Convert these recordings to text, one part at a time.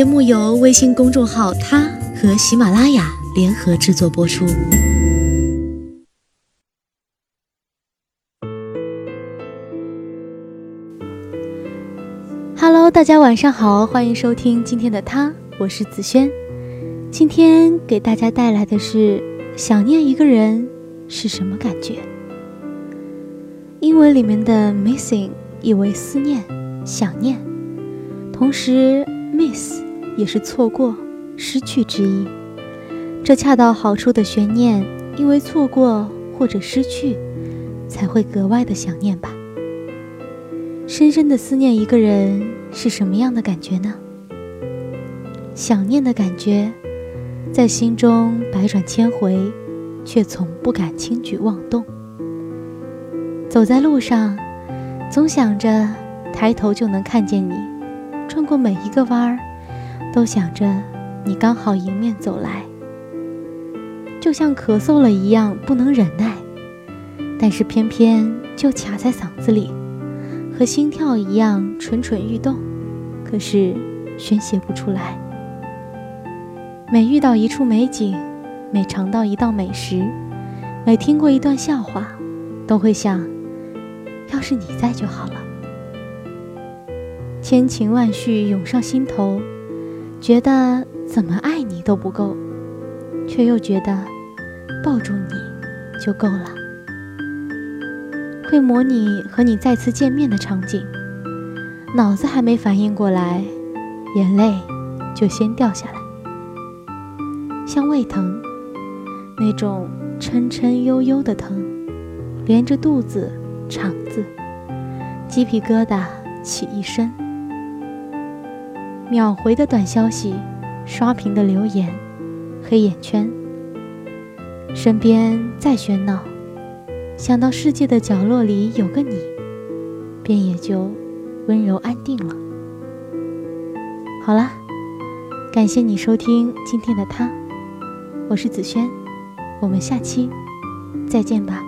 节目由微信公众号“他”和喜马拉雅联合制作播出。Hello，大家晚上好，欢迎收听今天的他，我是子轩。今天给大家带来的是想念一个人是什么感觉？英文里面的 missing 意为思念、想念，同时 miss 也是错过、失去之意。这恰到好处的悬念，因为错过或者失去，才会格外的想念吧。深深的思念一个人是什么样的感觉呢？想念的感觉。在心中百转千回，却从不敢轻举妄动。走在路上，总想着抬头就能看见你；转过每一个弯儿，都想着你刚好迎面走来。就像咳嗽了一样，不能忍耐，但是偏偏就卡在嗓子里，和心跳一样蠢蠢欲动，可是宣泄不出来。每遇到一处美景，每尝到一道美食，每听过一段笑话，都会想：要是你在就好了。千情万绪涌上心头，觉得怎么爱你都不够，却又觉得抱住你就够了。会模拟和你再次见面的场景，脑子还没反应过来，眼泪就先掉下来。像胃疼，那种抻抻悠悠的疼，连着肚子、肠子，鸡皮疙瘩起一身。秒回的短消息，刷屏的留言，黑眼圈。身边再喧闹，想到世界的角落里有个你，便也就温柔安定了。好了，感谢你收听今天的他。我是子轩，我们下期再见吧。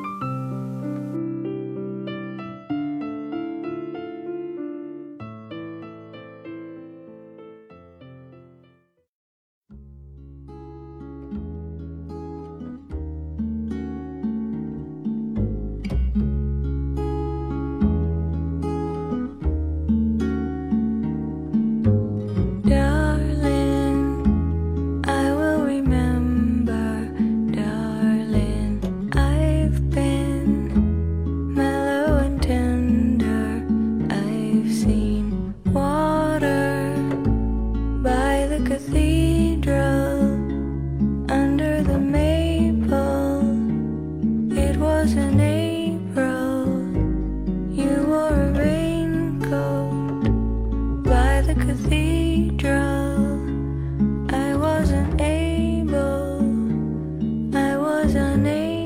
cathedral. I wasn't able, I was unable.